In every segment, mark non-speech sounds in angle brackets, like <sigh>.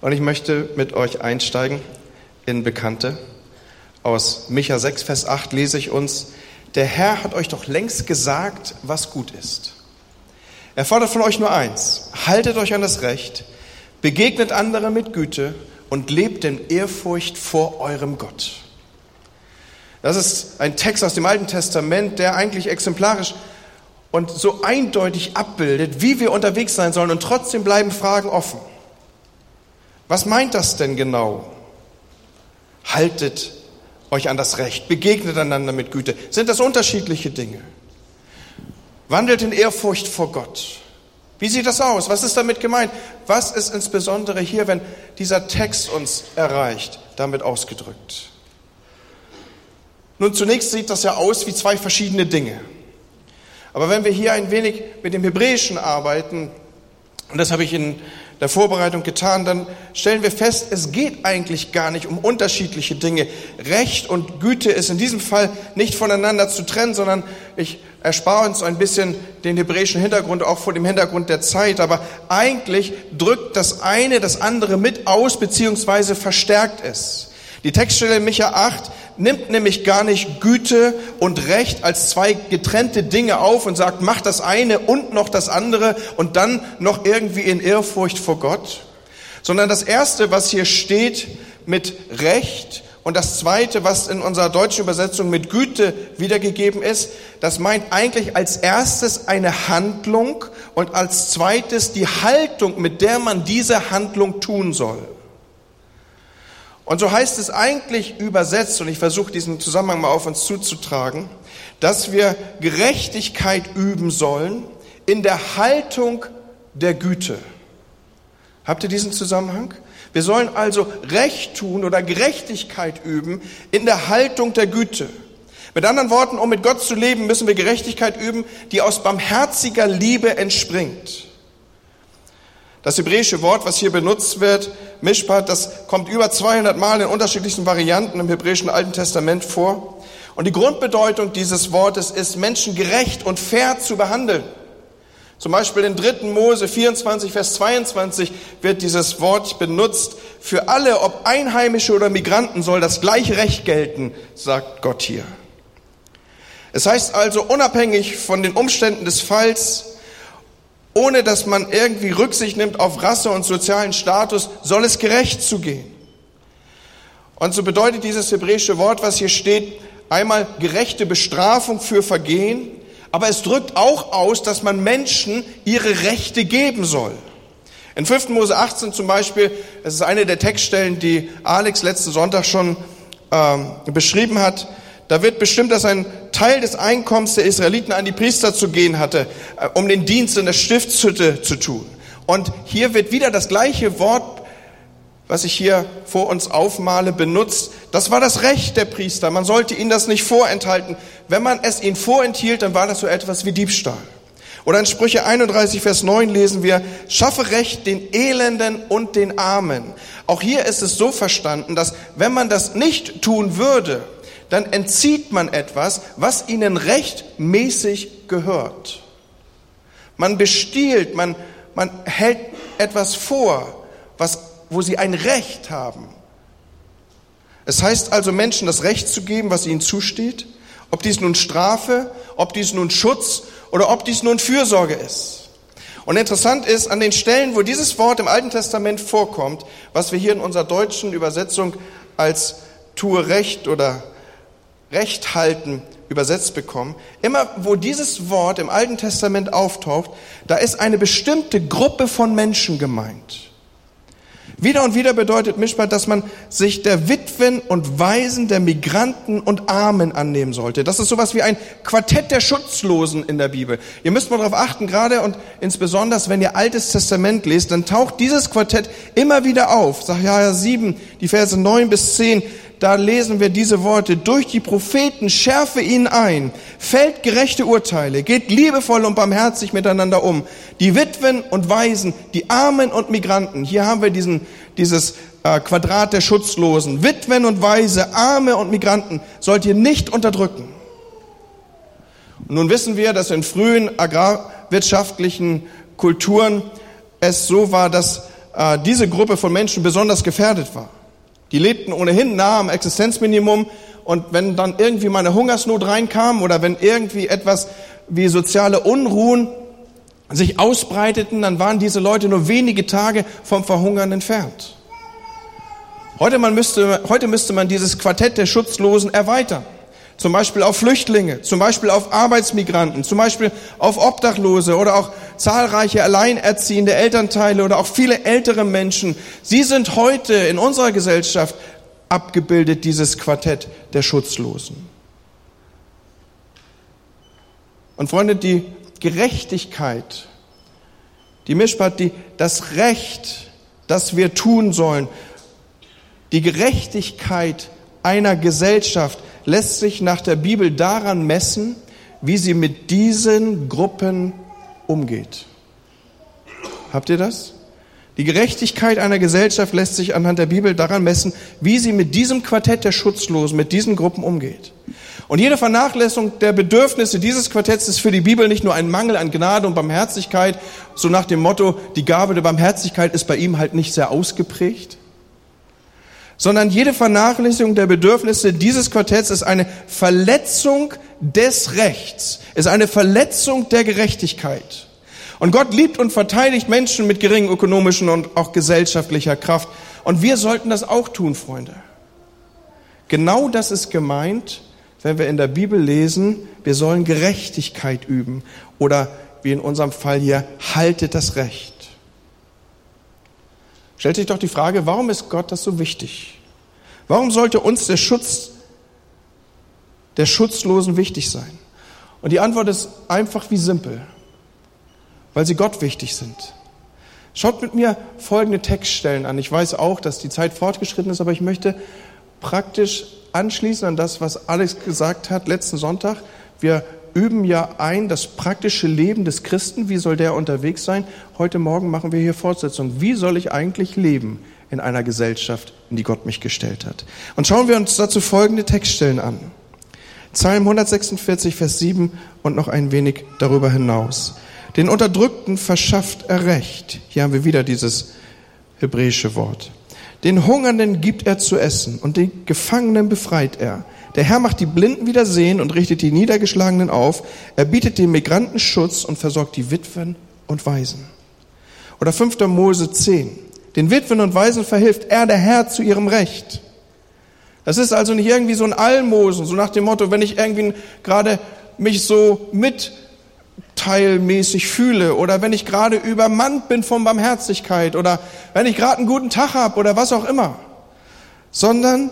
Und ich möchte mit euch einsteigen in Bekannte. Aus Micha 6, Vers 8 lese ich uns, der Herr hat euch doch längst gesagt, was gut ist. Er fordert von euch nur eins, haltet euch an das Recht, begegnet andere mit Güte und lebt in Ehrfurcht vor eurem Gott. Das ist ein Text aus dem Alten Testament, der eigentlich exemplarisch und so eindeutig abbildet, wie wir unterwegs sein sollen und trotzdem bleiben Fragen offen. Was meint das denn genau? Haltet euch an das Recht, begegnet einander mit Güte. Sind das unterschiedliche Dinge? Wandelt in Ehrfurcht vor Gott. Wie sieht das aus? Was ist damit gemeint? Was ist insbesondere hier, wenn dieser Text uns erreicht, damit ausgedrückt? Nun, zunächst sieht das ja aus wie zwei verschiedene Dinge. Aber wenn wir hier ein wenig mit dem Hebräischen arbeiten, und das habe ich in der Vorbereitung getan, dann stellen wir fest, es geht eigentlich gar nicht um unterschiedliche Dinge. Recht und Güte ist in diesem Fall nicht voneinander zu trennen, sondern ich erspare uns ein bisschen den hebräischen Hintergrund, auch vor dem Hintergrund der Zeit. Aber eigentlich drückt das eine das andere mit aus, beziehungsweise verstärkt es. Die Textstelle Micha 8 nimmt nämlich gar nicht Güte und Recht als zwei getrennte Dinge auf und sagt, mach das eine und noch das andere und dann noch irgendwie in Ehrfurcht vor Gott, sondern das erste, was hier steht mit Recht und das zweite, was in unserer deutschen Übersetzung mit Güte wiedergegeben ist, das meint eigentlich als erstes eine Handlung und als zweites die Haltung, mit der man diese Handlung tun soll. Und so heißt es eigentlich übersetzt, und ich versuche diesen Zusammenhang mal auf uns zuzutragen, dass wir Gerechtigkeit üben sollen in der Haltung der Güte. Habt ihr diesen Zusammenhang? Wir sollen also Recht tun oder Gerechtigkeit üben in der Haltung der Güte. Mit anderen Worten, um mit Gott zu leben, müssen wir Gerechtigkeit üben, die aus barmherziger Liebe entspringt. Das hebräische Wort, was hier benutzt wird, Mishpat, das kommt über 200 Mal in unterschiedlichsten Varianten im hebräischen Alten Testament vor. Und die Grundbedeutung dieses Wortes ist, Menschen gerecht und fair zu behandeln. Zum Beispiel in 3. Mose 24, Vers 22 wird dieses Wort benutzt. Für alle, ob Einheimische oder Migranten, soll das gleiche Recht gelten, sagt Gott hier. Es heißt also, unabhängig von den Umständen des Falls, ohne dass man irgendwie Rücksicht nimmt auf Rasse und sozialen Status, soll es gerecht zugehen. Und so bedeutet dieses hebräische Wort, was hier steht, einmal gerechte Bestrafung für Vergehen, aber es drückt auch aus, dass man Menschen ihre Rechte geben soll. In 5. Mose 18 zum Beispiel, das ist eine der Textstellen, die Alex letzten Sonntag schon ähm, beschrieben hat, da wird bestimmt, dass ein Teil des Einkommens der Israeliten an die Priester zu gehen hatte, äh, um den Dienst in der Stiftshütte zu tun. Und hier wird wieder das gleiche Wort, was ich hier vor uns aufmale, benutzt. Das war das Recht der Priester. Man sollte ihnen das nicht vorenthalten. Wenn man es ihnen vorenthielt, dann war das so etwas wie Diebstahl. Oder in Sprüche 31, Vers 9 lesen wir, schaffe Recht den Elenden und den Armen. Auch hier ist es so verstanden, dass wenn man das nicht tun würde, dann entzieht man etwas, was ihnen rechtmäßig gehört. Man bestiehlt, man, man hält etwas vor, was, wo sie ein Recht haben. Es heißt also Menschen das Recht zu geben, was ihnen zusteht, ob dies nun Strafe, ob dies nun Schutz oder ob dies nun Fürsorge ist. Und interessant ist, an den Stellen, wo dieses Wort im Alten Testament vorkommt, was wir hier in unserer deutschen Übersetzung als tue Recht oder Recht halten übersetzt bekommen. Immer wo dieses Wort im Alten Testament auftaucht, da ist eine bestimmte Gruppe von Menschen gemeint. Wieder und wieder bedeutet Mischpat, dass man sich der Witwen und Waisen, der Migranten und Armen annehmen sollte. Das ist sowas wie ein Quartett der Schutzlosen in der Bibel. Ihr müsst mal darauf achten, gerade und insbesondere, wenn ihr Altes Testament lest, dann taucht dieses Quartett immer wieder auf. Sacharja 7, die Verse 9 bis 10 da lesen wir diese Worte, durch die Propheten schärfe ihn ein, fällt gerechte Urteile, geht liebevoll und barmherzig miteinander um. Die Witwen und Waisen, die Armen und Migranten, hier haben wir diesen, dieses äh, Quadrat der Schutzlosen. Witwen und Waise, Arme und Migranten sollt ihr nicht unterdrücken. Und nun wissen wir, dass in frühen agrarwirtschaftlichen Kulturen es so war, dass äh, diese Gruppe von Menschen besonders gefährdet war. Die lebten ohnehin nah am Existenzminimum und wenn dann irgendwie mal eine Hungersnot reinkam oder wenn irgendwie etwas wie soziale Unruhen sich ausbreiteten, dann waren diese Leute nur wenige Tage vom Verhungern entfernt. Heute, man müsste, heute müsste man dieses Quartett der Schutzlosen erweitern. Zum Beispiel auf Flüchtlinge, zum Beispiel auf Arbeitsmigranten, zum Beispiel auf Obdachlose oder auch zahlreiche alleinerziehende Elternteile oder auch viele ältere Menschen. Sie sind heute in unserer Gesellschaft abgebildet, dieses Quartett der Schutzlosen. Und Freunde, die Gerechtigkeit, die Mischpat, die, das Recht, das wir tun sollen, die Gerechtigkeit einer Gesellschaft lässt sich nach der Bibel daran messen, wie sie mit diesen Gruppen umgeht. Habt ihr das? Die Gerechtigkeit einer Gesellschaft lässt sich anhand der Bibel daran messen, wie sie mit diesem Quartett der Schutzlosen, mit diesen Gruppen umgeht. Und jede Vernachlässigung der Bedürfnisse dieses Quartetts ist für die Bibel nicht nur ein Mangel an Gnade und Barmherzigkeit, so nach dem Motto, die Gabe der Barmherzigkeit ist bei ihm halt nicht sehr ausgeprägt, sondern jede Vernachlässigung der Bedürfnisse dieses Quartetts ist eine Verletzung des Rechts, ist eine Verletzung der Gerechtigkeit. Und Gott liebt und verteidigt Menschen mit geringen ökonomischen und auch gesellschaftlicher Kraft. Und wir sollten das auch tun, Freunde. Genau das ist gemeint, wenn wir in der Bibel lesen, wir sollen Gerechtigkeit üben oder wie in unserem Fall hier, haltet das Recht stellt sich doch die Frage, warum ist Gott das so wichtig? Warum sollte uns der Schutz der Schutzlosen wichtig sein? Und die Antwort ist einfach wie simpel, weil sie Gott wichtig sind. Schaut mit mir folgende Textstellen an. Ich weiß auch, dass die Zeit fortgeschritten ist, aber ich möchte praktisch anschließen an das, was Alex gesagt hat letzten Sonntag. Wir üben ja ein das praktische Leben des Christen. Wie soll der unterwegs sein? Heute Morgen machen wir hier Fortsetzung. Wie soll ich eigentlich leben in einer Gesellschaft, in die Gott mich gestellt hat? Und schauen wir uns dazu folgende Textstellen an. Psalm 146, Vers 7 und noch ein wenig darüber hinaus. Den Unterdrückten verschafft er Recht. Hier haben wir wieder dieses hebräische Wort. Den Hungernden gibt er zu essen und den Gefangenen befreit er. Der Herr macht die Blinden wieder sehen und richtet die Niedergeschlagenen auf. Er bietet den Migranten Schutz und versorgt die Witwen und Waisen. Oder 5. Mose 10. Den Witwen und Waisen verhilft er, der Herr, zu ihrem Recht. Das ist also nicht irgendwie so ein Almosen, so nach dem Motto, wenn ich irgendwie gerade mich so mitteilmäßig fühle oder wenn ich gerade übermannt bin von Barmherzigkeit oder wenn ich gerade einen guten Tag habe oder was auch immer, sondern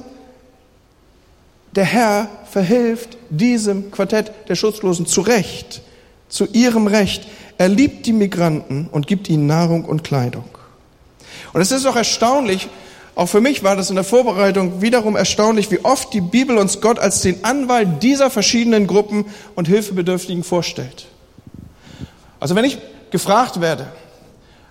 der Herr verhilft diesem Quartett der Schutzlosen zu Recht, zu ihrem Recht. Er liebt die Migranten und gibt ihnen Nahrung und Kleidung. Und es ist auch erstaunlich, auch für mich war das in der Vorbereitung wiederum erstaunlich, wie oft die Bibel uns Gott als den Anwalt dieser verschiedenen Gruppen und Hilfebedürftigen vorstellt. Also wenn ich gefragt werde,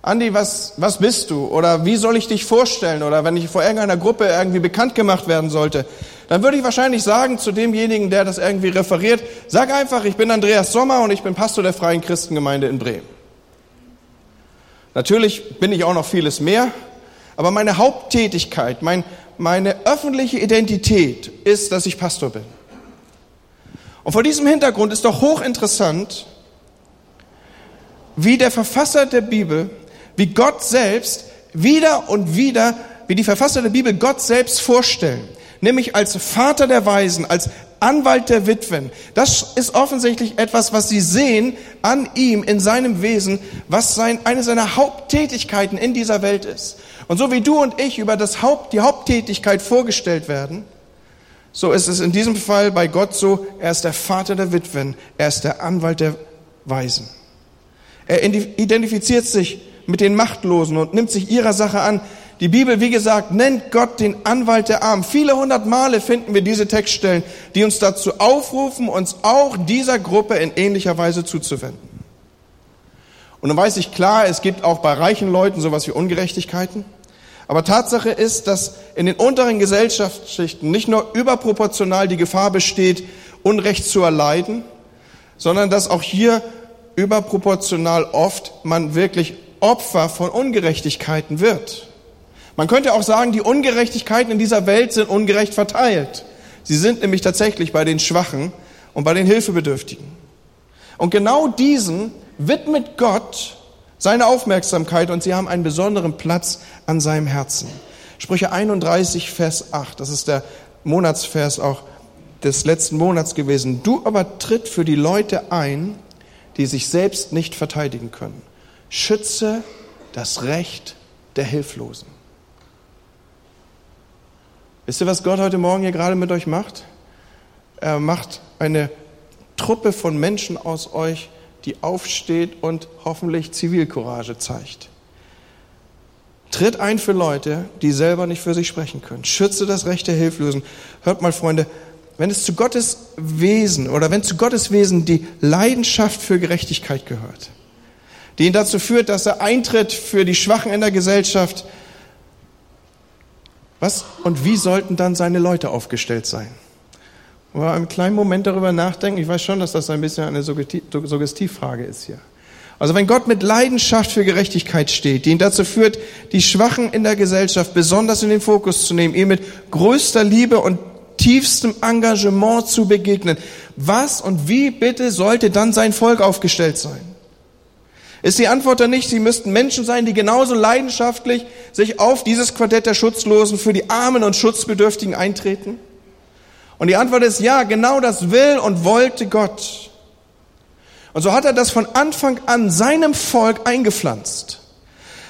Andi, was, was bist du? Oder wie soll ich dich vorstellen? Oder wenn ich vor irgendeiner Gruppe irgendwie bekannt gemacht werden sollte, dann würde ich wahrscheinlich sagen zu demjenigen, der das irgendwie referiert, sag einfach, ich bin Andreas Sommer und ich bin Pastor der Freien Christengemeinde in Bremen. Natürlich bin ich auch noch vieles mehr, aber meine Haupttätigkeit, mein, meine öffentliche Identität ist, dass ich Pastor bin. Und vor diesem Hintergrund ist doch hochinteressant, wie der Verfasser der Bibel, wie Gott selbst wieder und wieder, wie die Verfasser der Bibel Gott selbst vorstellen nämlich als Vater der Weisen, als Anwalt der Witwen. Das ist offensichtlich etwas, was sie sehen an ihm, in seinem Wesen, was sein, eine seiner Haupttätigkeiten in dieser Welt ist. Und so wie du und ich über das Haupt, die Haupttätigkeit vorgestellt werden, so ist es in diesem Fall bei Gott so, er ist der Vater der Witwen, er ist der Anwalt der Weisen. Er identifiziert sich mit den Machtlosen und nimmt sich ihrer Sache an. Die Bibel, wie gesagt, nennt Gott den Anwalt der Armen. Viele hundert Male finden wir diese Textstellen, die uns dazu aufrufen, uns auch dieser Gruppe in ähnlicher Weise zuzuwenden. Und dann weiß ich klar, es gibt auch bei reichen Leuten sowas wie Ungerechtigkeiten. Aber Tatsache ist, dass in den unteren Gesellschaftsschichten nicht nur überproportional die Gefahr besteht, Unrecht zu erleiden, sondern dass auch hier überproportional oft man wirklich Opfer von Ungerechtigkeiten wird. Man könnte auch sagen, die Ungerechtigkeiten in dieser Welt sind ungerecht verteilt. Sie sind nämlich tatsächlich bei den Schwachen und bei den Hilfebedürftigen. Und genau diesen widmet Gott seine Aufmerksamkeit und sie haben einen besonderen Platz an seinem Herzen. Sprüche 31, Vers 8, das ist der Monatsvers auch des letzten Monats gewesen. Du aber tritt für die Leute ein, die sich selbst nicht verteidigen können. Schütze das Recht der Hilflosen. Wisst ihr, was Gott heute Morgen hier gerade mit euch macht? Er macht eine Truppe von Menschen aus euch, die aufsteht und hoffentlich Zivilcourage zeigt. Tritt ein für Leute, die selber nicht für sich sprechen können. Schütze das Recht der Hilflosen. Hört mal, Freunde, wenn es zu Gottes Wesen oder wenn zu Gottes Wesen die Leidenschaft für Gerechtigkeit gehört, die ihn dazu führt, dass er eintritt für die Schwachen in der Gesellschaft, was und wie sollten dann seine Leute aufgestellt sein? Und wir einen kleinen Moment darüber nachdenken. Ich weiß schon, dass das ein bisschen eine Suggestivfrage ist hier. Also wenn Gott mit Leidenschaft für Gerechtigkeit steht, die ihn dazu führt, die Schwachen in der Gesellschaft besonders in den Fokus zu nehmen, ihm mit größter Liebe und tiefstem Engagement zu begegnen, was und wie bitte sollte dann sein Volk aufgestellt sein? Ist die Antwort dann nicht, sie müssten Menschen sein, die genauso leidenschaftlich sich auf dieses Quartett der Schutzlosen für die Armen und Schutzbedürftigen eintreten? Und die Antwort ist ja, genau das will und wollte Gott. Und so hat er das von Anfang an seinem Volk eingepflanzt.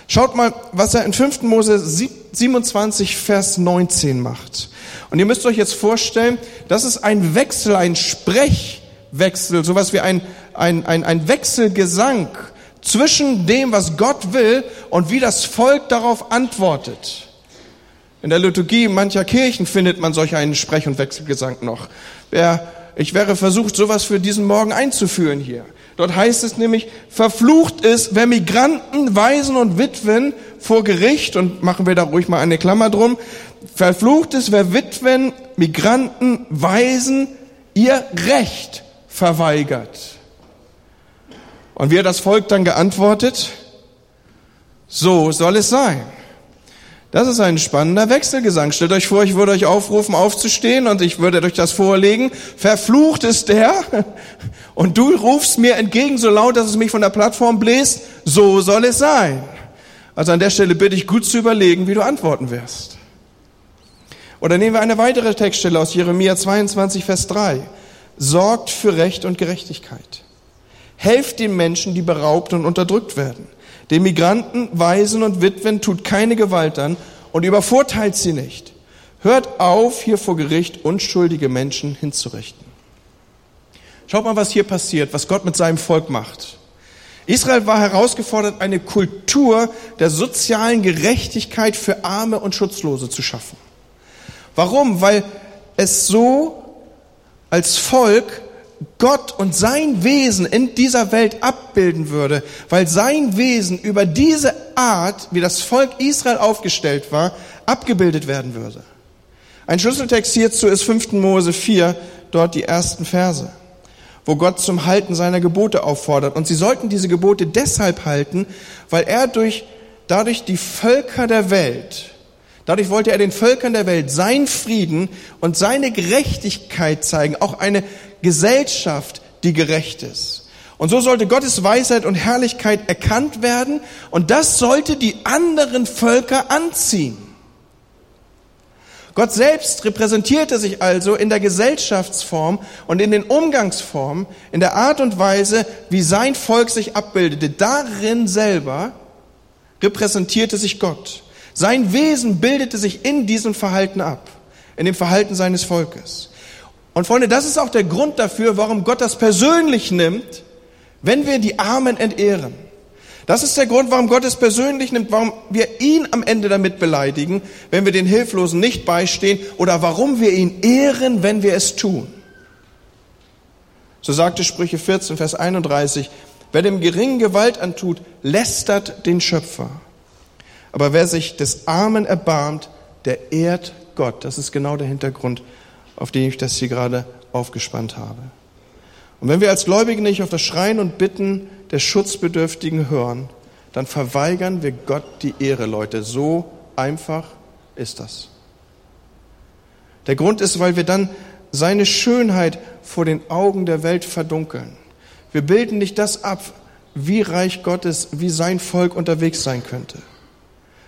Schaut mal, was er in 5. Mose 27, Vers 19 macht. Und ihr müsst euch jetzt vorstellen, das ist ein Wechsel, ein Sprechwechsel, sowas wie ein, ein, ein, ein Wechselgesang zwischen dem, was Gott will und wie das Volk darauf antwortet. In der Liturgie mancher Kirchen findet man solch einen Sprech- und Wechselgesang noch. Ich wäre versucht, sowas für diesen Morgen einzuführen hier. Dort heißt es nämlich, verflucht ist, wer Migranten, Waisen und Witwen vor Gericht, und machen wir da ruhig mal eine Klammer drum, verflucht ist, wer Witwen, Migranten, Waisen ihr Recht verweigert. Und wie hat das Volk dann geantwortet? So soll es sein. Das ist ein spannender Wechselgesang. Stellt euch vor, ich würde euch aufrufen, aufzustehen und ich würde euch das vorlegen. Verflucht ist der. <laughs> Und du rufst mir entgegen so laut, dass es mich von der Plattform bläst. So soll es sein. Also an der Stelle bitte ich gut zu überlegen, wie du antworten wirst. Oder nehmen wir eine weitere Textstelle aus Jeremia 22, Vers 3. Sorgt für Recht und Gerechtigkeit. Helft den Menschen, die beraubt und unterdrückt werden. Den Migranten, Waisen und Witwen tut keine Gewalt an und übervorteilt sie nicht. Hört auf, hier vor Gericht unschuldige Menschen hinzurichten. Schaut mal, was hier passiert, was Gott mit seinem Volk macht. Israel war herausgefordert, eine Kultur der sozialen Gerechtigkeit für Arme und Schutzlose zu schaffen. Warum? Weil es so als Volk Gott und sein Wesen in dieser Welt abbilden würde, weil sein Wesen über diese Art, wie das Volk Israel aufgestellt war, abgebildet werden würde. Ein Schlüsseltext hierzu ist 5. Mose 4, dort die ersten Verse, wo Gott zum Halten seiner Gebote auffordert. Und sie sollten diese Gebote deshalb halten, weil er durch, dadurch die Völker der Welt, Dadurch wollte er den Völkern der Welt sein Frieden und seine Gerechtigkeit zeigen, auch eine Gesellschaft, die gerecht ist. Und so sollte Gottes Weisheit und Herrlichkeit erkannt werden und das sollte die anderen Völker anziehen. Gott selbst repräsentierte sich also in der Gesellschaftsform und in den Umgangsformen, in der Art und Weise, wie sein Volk sich abbildete. Darin selber repräsentierte sich Gott. Sein Wesen bildete sich in diesem Verhalten ab, in dem Verhalten seines Volkes. Und Freunde, das ist auch der Grund dafür, warum Gott das persönlich nimmt, wenn wir die Armen entehren. Das ist der Grund, warum Gott es persönlich nimmt, warum wir ihn am Ende damit beleidigen, wenn wir den Hilflosen nicht beistehen oder warum wir ihn ehren, wenn wir es tun. So sagte Sprüche 14, Vers 31, wer dem Geringen Gewalt antut, lästert den Schöpfer. Aber wer sich des Armen erbarmt, der ehrt Gott. Das ist genau der Hintergrund, auf den ich das hier gerade aufgespannt habe. Und wenn wir als Gläubige nicht auf das Schreien und Bitten der Schutzbedürftigen hören, dann verweigern wir Gott die Ehre, Leute. So einfach ist das. Der Grund ist, weil wir dann seine Schönheit vor den Augen der Welt verdunkeln. Wir bilden nicht das ab, wie reich Gott ist, wie sein Volk unterwegs sein könnte.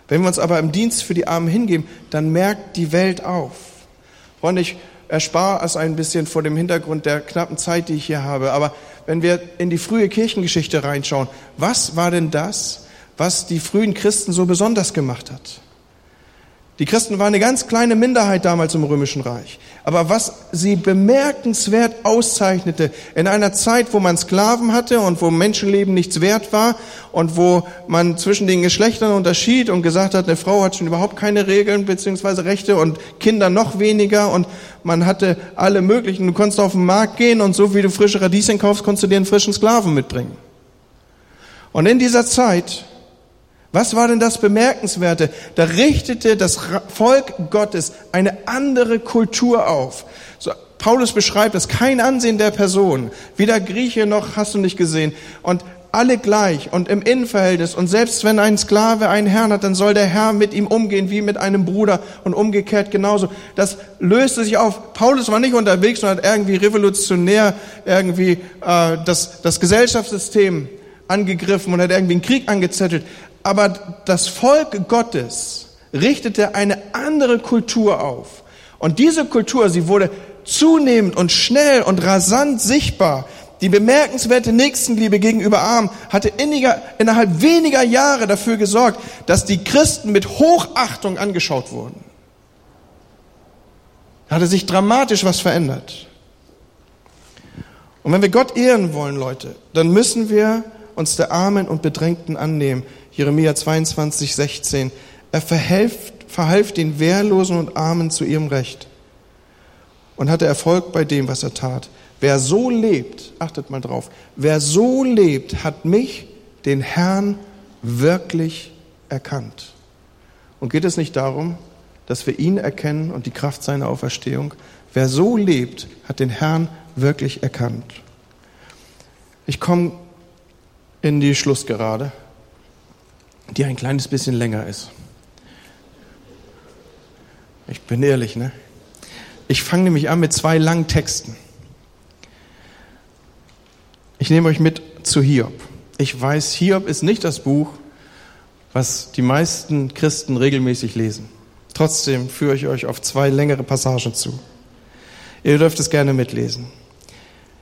Wenn wir uns aber im Dienst für die Armen hingeben, dann merkt die Welt auf. Freunde, ich erspare es ein bisschen vor dem Hintergrund der knappen Zeit, die ich hier habe. Aber wenn wir in die frühe Kirchengeschichte reinschauen, was war denn das, was die frühen Christen so besonders gemacht hat? Die Christen waren eine ganz kleine Minderheit damals im Römischen Reich. Aber was sie bemerkenswert auszeichnete, in einer Zeit, wo man Sklaven hatte und wo Menschenleben nichts wert war und wo man zwischen den Geschlechtern unterschied und gesagt hat, eine Frau hat schon überhaupt keine Regeln beziehungsweise Rechte und Kinder noch weniger und man hatte alle möglichen, du konntest auf den Markt gehen und so wie du frische Radieschen kaufst, konntest du dir einen frischen Sklaven mitbringen. Und in dieser Zeit was war denn das Bemerkenswerte? Da richtete das Volk Gottes eine andere Kultur auf. So, Paulus beschreibt es, kein Ansehen der Person, weder Grieche noch hast du nicht gesehen. Und alle gleich und im Innenverhältnis. Und selbst wenn ein Sklave einen Herrn hat, dann soll der Herr mit ihm umgehen wie mit einem Bruder und umgekehrt genauso. Das löste sich auf. Paulus war nicht unterwegs und hat irgendwie revolutionär irgendwie äh, das, das Gesellschaftssystem angegriffen und hat irgendwie einen Krieg angezettelt. Aber das Volk Gottes richtete eine andere Kultur auf. Und diese Kultur, sie wurde zunehmend und schnell und rasant sichtbar. Die bemerkenswerte Nächstenliebe gegenüber Armen hatte inniger, innerhalb weniger Jahre dafür gesorgt, dass die Christen mit Hochachtung angeschaut wurden. Da hatte sich dramatisch was verändert. Und wenn wir Gott ehren wollen, Leute, dann müssen wir uns der Armen und Bedrängten annehmen. Jeremia 22, 16. Er verhalf, verhalf den Wehrlosen und Armen zu ihrem Recht und hatte Erfolg bei dem, was er tat. Wer so lebt, achtet mal drauf, wer so lebt, hat mich, den Herrn, wirklich erkannt. Und geht es nicht darum, dass wir ihn erkennen und die Kraft seiner Auferstehung? Wer so lebt, hat den Herrn wirklich erkannt. Ich komme in die Schlussgerade die ein kleines bisschen länger ist. Ich bin ehrlich, ne? Ich fange nämlich an mit zwei langen Texten. Ich nehme euch mit zu Hiob. Ich weiß, Hiob ist nicht das Buch, was die meisten Christen regelmäßig lesen. Trotzdem führe ich euch auf zwei längere Passagen zu. Ihr dürft es gerne mitlesen.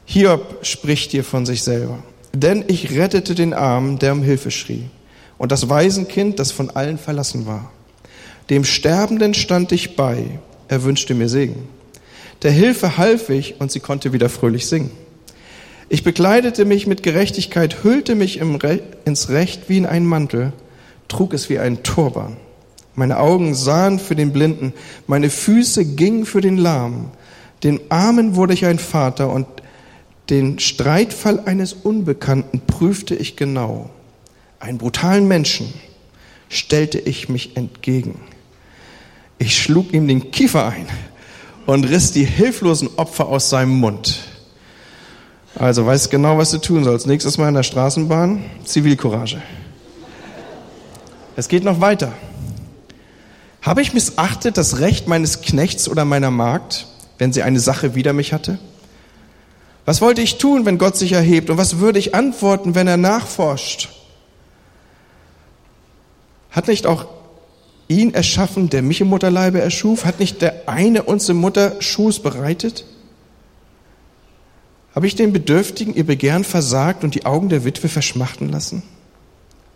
Hiob spricht hier von sich selber. Denn ich rettete den Armen, der um Hilfe schrie und das Waisenkind, das von allen verlassen war. Dem Sterbenden stand ich bei, er wünschte mir Segen. Der Hilfe half ich und sie konnte wieder fröhlich singen. Ich bekleidete mich mit Gerechtigkeit, hüllte mich Re ins Recht wie in einen Mantel, trug es wie einen Turban. Meine Augen sahen für den Blinden, meine Füße gingen für den Lahmen. Den Armen wurde ich ein Vater und den Streitfall eines Unbekannten prüfte ich genau. Einen brutalen Menschen stellte ich mich entgegen. Ich schlug ihm den Kiefer ein und riss die hilflosen Opfer aus seinem Mund. Also weißt genau, was du tun sollst. Nächstes Mal in der Straßenbahn, Zivilcourage. Es geht noch weiter. Habe ich missachtet das Recht meines Knechts oder meiner Magd, wenn sie eine Sache wider mich hatte? Was wollte ich tun, wenn Gott sich erhebt? Und was würde ich antworten, wenn er nachforscht? Hat nicht auch ihn erschaffen, der mich im Mutterleibe erschuf? Hat nicht der eine uns im Mutterschuß bereitet? Habe ich den Bedürftigen ihr Begehren versagt und die Augen der Witwe verschmachten lassen?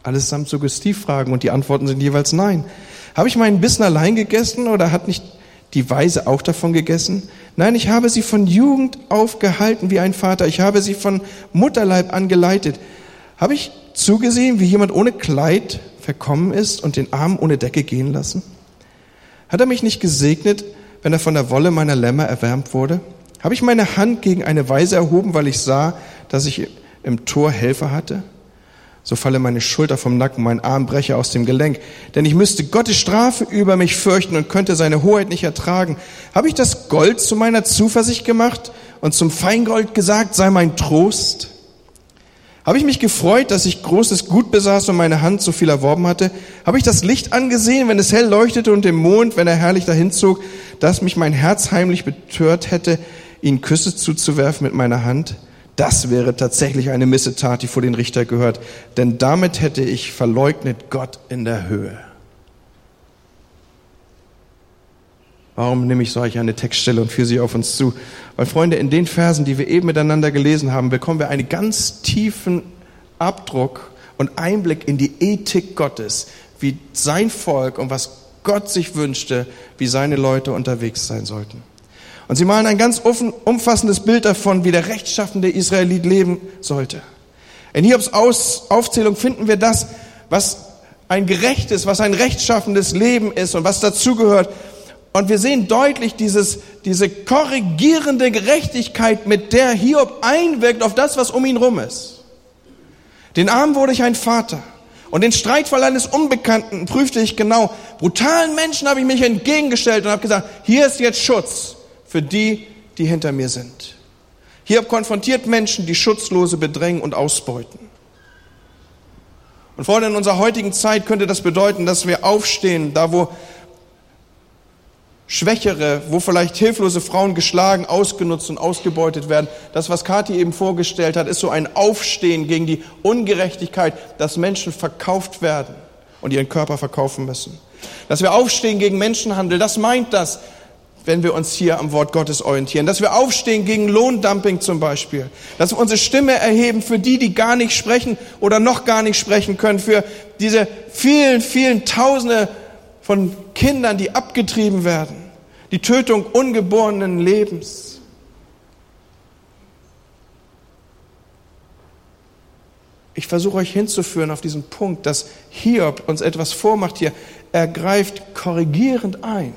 Allesamt Suggestivfragen und die Antworten sind jeweils nein. Habe ich meinen Bissen allein gegessen oder hat nicht die Weise auch davon gegessen? Nein, ich habe sie von Jugend auf gehalten wie ein Vater. Ich habe sie von Mutterleib angeleitet. Habe ich zugesehen, wie jemand ohne Kleid verkommen ist und den Arm ohne Decke gehen lassen? Hat er mich nicht gesegnet, wenn er von der Wolle meiner Lämmer erwärmt wurde? Habe ich meine Hand gegen eine Weise erhoben, weil ich sah, dass ich im Tor Helfer hatte? So falle meine Schulter vom Nacken, mein Arm breche aus dem Gelenk. Denn ich müsste Gottes Strafe über mich fürchten und könnte seine Hoheit nicht ertragen. Habe ich das Gold zu meiner Zuversicht gemacht und zum Feingold gesagt, sei mein Trost? Habe ich mich gefreut, dass ich großes Gut besaß und meine Hand so viel erworben hatte? Habe ich das Licht angesehen, wenn es hell leuchtete und den Mond, wenn er herrlich dahinzog, dass mich mein Herz heimlich betört hätte, ihn Küsse zuzuwerfen mit meiner Hand? Das wäre tatsächlich eine Missetat, die vor den Richter gehört, denn damit hätte ich verleugnet Gott in der Höhe. Warum nehme ich solch eine Textstelle und führe sie auf uns zu? Weil Freunde, in den Versen, die wir eben miteinander gelesen haben, bekommen wir einen ganz tiefen Abdruck und Einblick in die Ethik Gottes, wie sein Volk und was Gott sich wünschte, wie seine Leute unterwegs sein sollten. Und sie malen ein ganz umfassendes Bild davon, wie der rechtschaffende Israelit leben sollte. In Hiobs Aufzählung finden wir das, was ein gerechtes, was ein rechtschaffendes Leben ist und was dazugehört, und wir sehen deutlich dieses, diese korrigierende Gerechtigkeit, mit der Hiob einwirkt auf das, was um ihn rum ist. Den Armen wurde ich ein Vater. Und den Streitfall eines Unbekannten prüfte ich genau. Brutalen Menschen habe ich mich entgegengestellt und habe gesagt, hier ist jetzt Schutz für die, die hinter mir sind. Hiob konfrontiert Menschen, die Schutzlose bedrängen und ausbeuten. Und vor allem in unserer heutigen Zeit könnte das bedeuten, dass wir aufstehen, da wo Schwächere, wo vielleicht hilflose Frauen geschlagen, ausgenutzt und ausgebeutet werden. Das, was Kathi eben vorgestellt hat, ist so ein Aufstehen gegen die Ungerechtigkeit, dass Menschen verkauft werden und ihren Körper verkaufen müssen. Dass wir aufstehen gegen Menschenhandel, das meint das, wenn wir uns hier am Wort Gottes orientieren. Dass wir aufstehen gegen Lohndumping zum Beispiel. Dass wir unsere Stimme erheben für die, die gar nicht sprechen oder noch gar nicht sprechen können. Für diese vielen, vielen Tausende von Kindern, die abgetrieben werden die Tötung ungeborenen Lebens. Ich versuche euch hinzuführen auf diesen Punkt, dass Hiob uns etwas vormacht hier. Er greift korrigierend ein.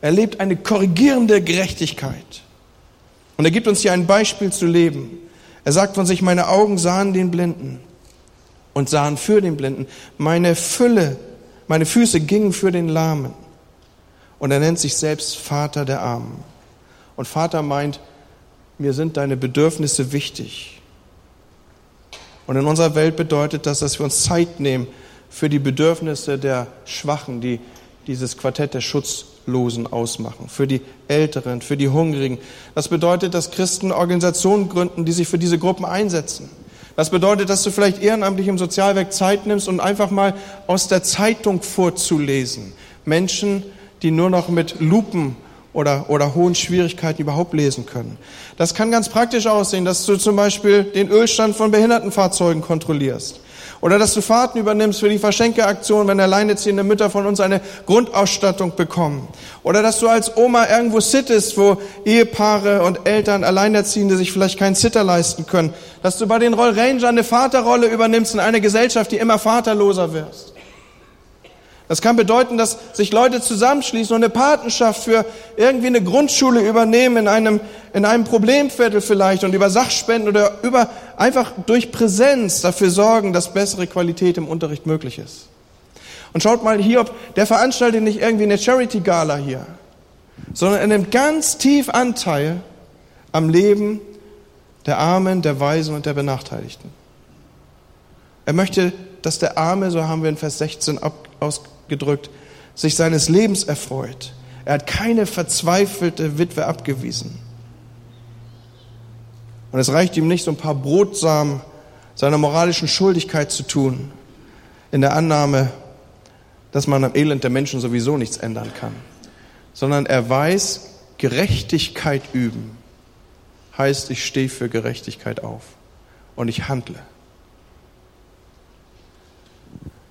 Er lebt eine korrigierende Gerechtigkeit. Und er gibt uns hier ein Beispiel zu leben. Er sagt von sich, meine Augen sahen den Blinden und sahen für den Blinden. Meine Fülle, meine Füße gingen für den Lahmen. Und er nennt sich selbst Vater der Armen. Und Vater meint, mir sind deine Bedürfnisse wichtig. Und in unserer Welt bedeutet das, dass wir uns Zeit nehmen für die Bedürfnisse der Schwachen, die dieses Quartett der Schutzlosen ausmachen, für die Älteren, für die Hungrigen. Das bedeutet, dass Christen Organisationen gründen, die sich für diese Gruppen einsetzen. Das bedeutet, dass du vielleicht ehrenamtlich im Sozialwerk Zeit nimmst und einfach mal aus der Zeitung vorzulesen. Menschen, die nur noch mit Lupen oder, oder hohen Schwierigkeiten überhaupt lesen können. Das kann ganz praktisch aussehen, dass du zum Beispiel den Ölstand von Behindertenfahrzeugen kontrollierst. Oder dass du Fahrten übernimmst für die Verschenkeaktion, wenn alleinerziehende Mütter von uns eine Grundausstattung bekommen. Oder dass du als Oma irgendwo sittest, wo Ehepaare und Eltern, Alleinerziehende sich vielleicht keinen Sitter leisten können. Dass du bei den Roll Ranger eine Vaterrolle übernimmst in einer Gesellschaft, die immer vaterloser wirst. Das kann bedeuten, dass sich Leute zusammenschließen und eine Patenschaft für irgendwie eine Grundschule übernehmen in einem, in einem Problemviertel vielleicht und über Sachspenden oder über einfach durch Präsenz dafür sorgen, dass bessere Qualität im Unterricht möglich ist. Und schaut mal hier, ob der veranstaltet nicht irgendwie eine Charity-Gala hier, sondern er nimmt ganz tief Anteil am Leben der Armen, der Weisen und der Benachteiligten. Er möchte, dass der Arme, so haben wir in Vers 16 aus, gedrückt, sich seines Lebens erfreut. Er hat keine verzweifelte Witwe abgewiesen. Und es reicht ihm nicht, so ein paar Brotsamen seiner moralischen Schuldigkeit zu tun, in der Annahme, dass man am Elend der Menschen sowieso nichts ändern kann, sondern er weiß, Gerechtigkeit üben heißt, ich stehe für Gerechtigkeit auf und ich handle.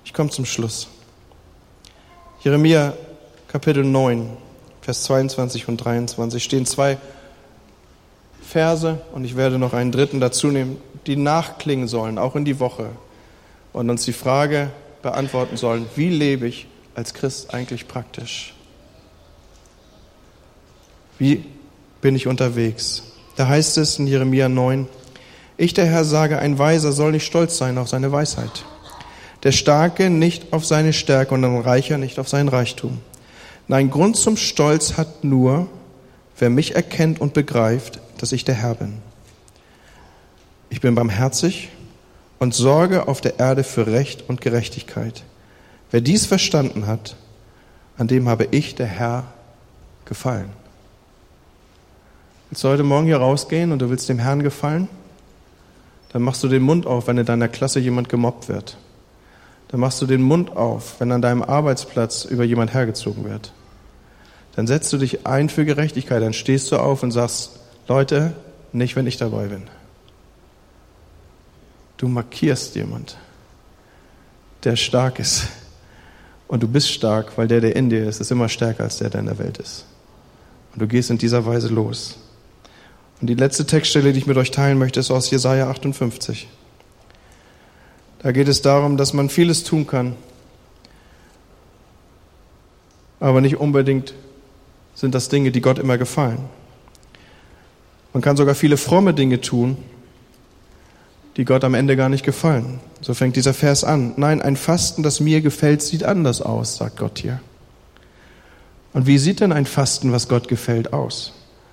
Ich komme zum Schluss. Jeremia Kapitel 9, Vers 22 und 23 stehen zwei Verse und ich werde noch einen dritten dazu nehmen, die nachklingen sollen, auch in die Woche und uns die Frage beantworten sollen, wie lebe ich als Christ eigentlich praktisch? Wie bin ich unterwegs? Da heißt es in Jeremia 9, ich der Herr sage, ein Weiser soll nicht stolz sein auf seine Weisheit der Starke nicht auf seine Stärke und ein Reicher nicht auf seinen Reichtum. Nein, Grund zum Stolz hat nur, wer mich erkennt und begreift, dass ich der Herr bin. Ich bin barmherzig und sorge auf der Erde für Recht und Gerechtigkeit. Wer dies verstanden hat, an dem habe ich, der Herr, gefallen. Willst du heute Morgen hier rausgehen und du willst dem Herrn gefallen? Dann machst du den Mund auf, wenn in deiner Klasse jemand gemobbt wird. Dann machst du den Mund auf, wenn an deinem Arbeitsplatz über jemand hergezogen wird. Dann setzt du dich ein für Gerechtigkeit, dann stehst du auf und sagst, Leute, nicht wenn ich dabei bin. Du markierst jemand, der stark ist. Und du bist stark, weil der, der in dir ist, ist immer stärker als der, der in der Welt ist. Und du gehst in dieser Weise los. Und die letzte Textstelle, die ich mit euch teilen möchte, ist aus Jesaja 58. Da geht es darum, dass man vieles tun kann, aber nicht unbedingt sind das Dinge, die Gott immer gefallen. Man kann sogar viele fromme Dinge tun, die Gott am Ende gar nicht gefallen. So fängt dieser Vers an. Nein, ein Fasten, das mir gefällt, sieht anders aus, sagt Gott hier. Und wie sieht denn ein Fasten, was Gott gefällt, aus?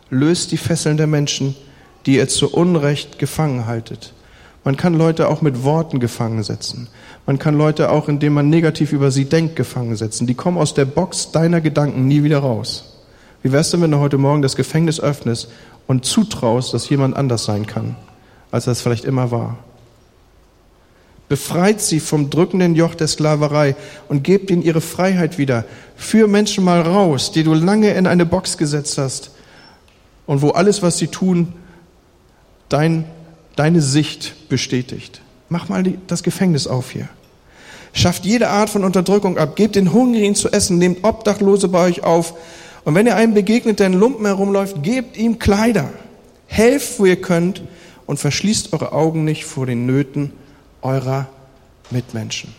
löst die Fesseln der Menschen, die ihr zu Unrecht gefangen haltet. Man kann Leute auch mit Worten gefangen setzen. Man kann Leute auch, indem man negativ über sie denkt, gefangen setzen. Die kommen aus der Box deiner Gedanken nie wieder raus. Wie wär's denn, wenn du heute Morgen das Gefängnis öffnest und zutraust, dass jemand anders sein kann, als er es vielleicht immer war? Befreit sie vom drückenden Joch der Sklaverei und gebt ihnen ihre Freiheit wieder. Führ Menschen mal raus, die du lange in eine Box gesetzt hast und wo alles, was sie tun, dein, deine Sicht bestätigt. Mach mal die, das Gefängnis auf hier. Schafft jede Art von Unterdrückung ab. Gebt den Hungrigen zu essen. Nehmt Obdachlose bei euch auf. Und wenn ihr einem begegnet, der in Lumpen herumläuft, gebt ihm Kleider. Helft, wo ihr könnt und verschließt eure Augen nicht vor den Nöten eurer Mitmenschen.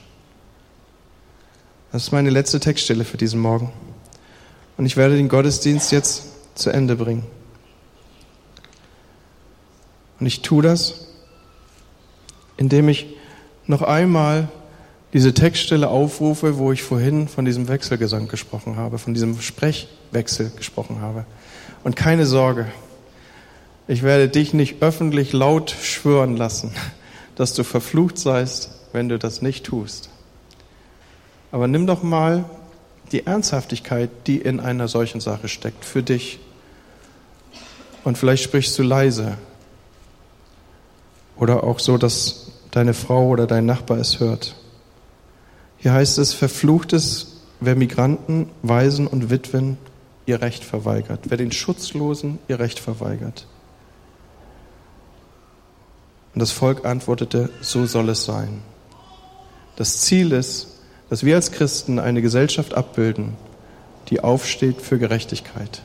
Das ist meine letzte Textstelle für diesen Morgen. Und ich werde den Gottesdienst jetzt zu Ende bringen. Und ich tue das, indem ich noch einmal diese Textstelle aufrufe, wo ich vorhin von diesem Wechselgesang gesprochen habe, von diesem Sprechwechsel gesprochen habe. Und keine Sorge, ich werde dich nicht öffentlich laut schwören lassen, dass du verflucht seist, wenn du das nicht tust. Aber nimm doch mal die Ernsthaftigkeit, die in einer solchen Sache steckt, für dich. Und vielleicht sprichst du leise oder auch so, dass deine Frau oder dein Nachbar es hört. Hier heißt es, verflucht es, wer Migranten, Waisen und Witwen ihr Recht verweigert, wer den Schutzlosen ihr Recht verweigert. Und das Volk antwortete, so soll es sein. Das Ziel ist, dass wir als Christen eine Gesellschaft abbilden, die aufsteht für Gerechtigkeit.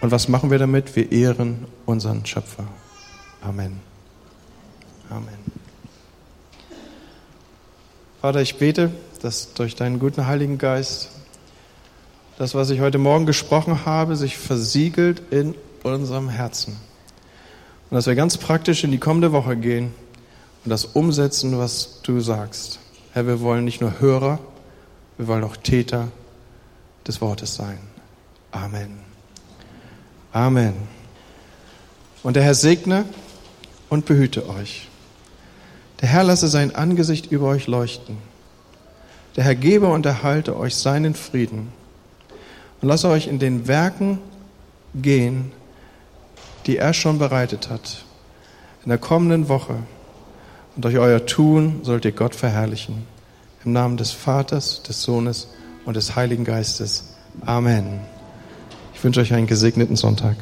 Und was machen wir damit? Wir ehren unseren Schöpfer. Amen. Amen. Vater, ich bete, dass durch deinen guten Heiligen Geist das, was ich heute Morgen gesprochen habe, sich versiegelt in unserem Herzen. Und dass wir ganz praktisch in die kommende Woche gehen und das umsetzen, was du sagst. Herr, wir wollen nicht nur Hörer, wir wollen auch Täter des Wortes sein. Amen. Amen. Und der Herr segne und behüte euch. Der Herr lasse sein Angesicht über euch leuchten. Der Herr gebe und erhalte euch seinen Frieden und lasse euch in den Werken gehen, die er schon bereitet hat. In der kommenden Woche und durch euer Tun sollt ihr Gott verherrlichen. Im Namen des Vaters, des Sohnes und des Heiligen Geistes. Amen. Ich wünsche euch einen gesegneten Sonntag.